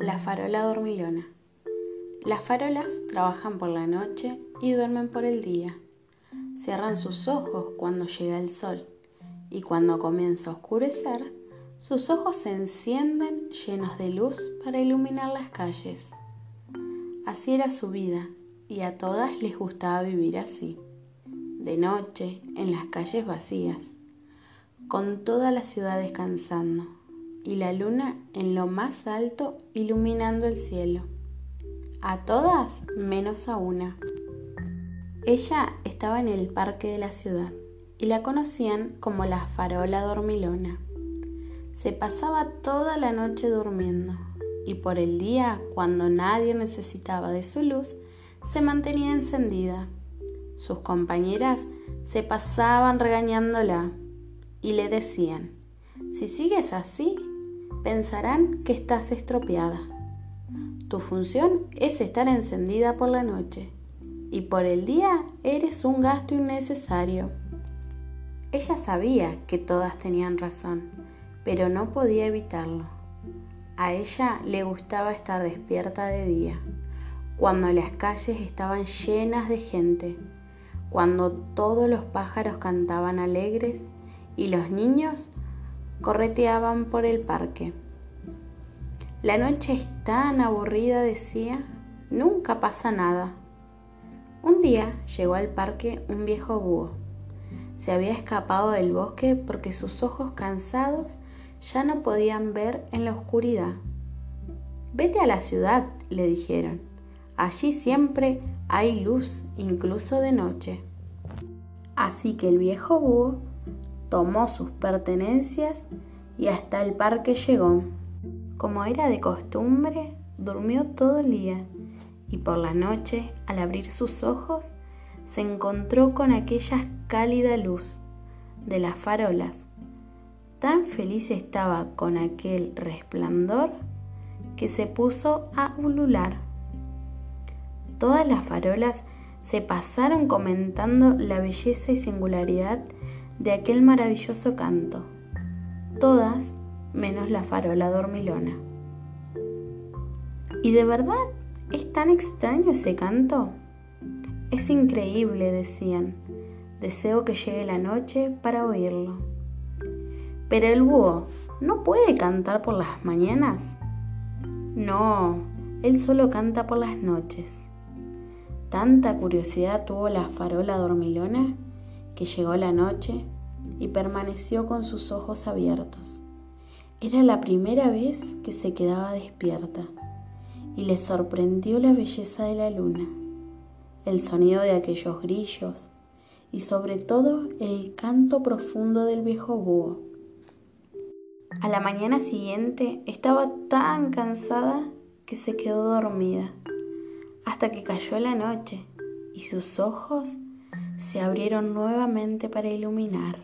La farola dormilona. Las farolas trabajan por la noche y duermen por el día. Cierran sus ojos cuando llega el sol y cuando comienza a oscurecer, sus ojos se encienden llenos de luz para iluminar las calles. Así era su vida y a todas les gustaba vivir así, de noche, en las calles vacías, con toda la ciudad descansando y la luna en lo más alto iluminando el cielo. A todas menos a una. Ella estaba en el parque de la ciudad y la conocían como la farola dormilona. Se pasaba toda la noche durmiendo y por el día, cuando nadie necesitaba de su luz, se mantenía encendida. Sus compañeras se pasaban regañándola y le decían, si sigues así, pensarán que estás estropeada. Tu función es estar encendida por la noche y por el día eres un gasto innecesario. Ella sabía que todas tenían razón, pero no podía evitarlo. A ella le gustaba estar despierta de día, cuando las calles estaban llenas de gente, cuando todos los pájaros cantaban alegres y los niños correteaban por el parque. La noche es tan aburrida, decía, nunca pasa nada. Un día llegó al parque un viejo búho. Se había escapado del bosque porque sus ojos cansados ya no podían ver en la oscuridad. Vete a la ciudad, le dijeron. Allí siempre hay luz, incluso de noche. Así que el viejo búho tomó sus pertenencias y hasta el parque llegó. Como era de costumbre, durmió todo el día y por la noche, al abrir sus ojos, se encontró con aquella cálida luz de las farolas. Tan feliz estaba con aquel resplandor que se puso a ulular. Todas las farolas se pasaron comentando la belleza y singularidad de aquel maravilloso canto. Todas menos la farola dormilona. ¿Y de verdad es tan extraño ese canto? Es increíble, decían. Deseo que llegue la noche para oírlo. Pero el búho no puede cantar por las mañanas. No, él solo canta por las noches. Tanta curiosidad tuvo la farola dormilona que llegó la noche y permaneció con sus ojos abiertos. Era la primera vez que se quedaba despierta y le sorprendió la belleza de la luna, el sonido de aquellos grillos y sobre todo el canto profundo del viejo búho. A la mañana siguiente estaba tan cansada que se quedó dormida hasta que cayó la noche y sus ojos se abrieron nuevamente para iluminar.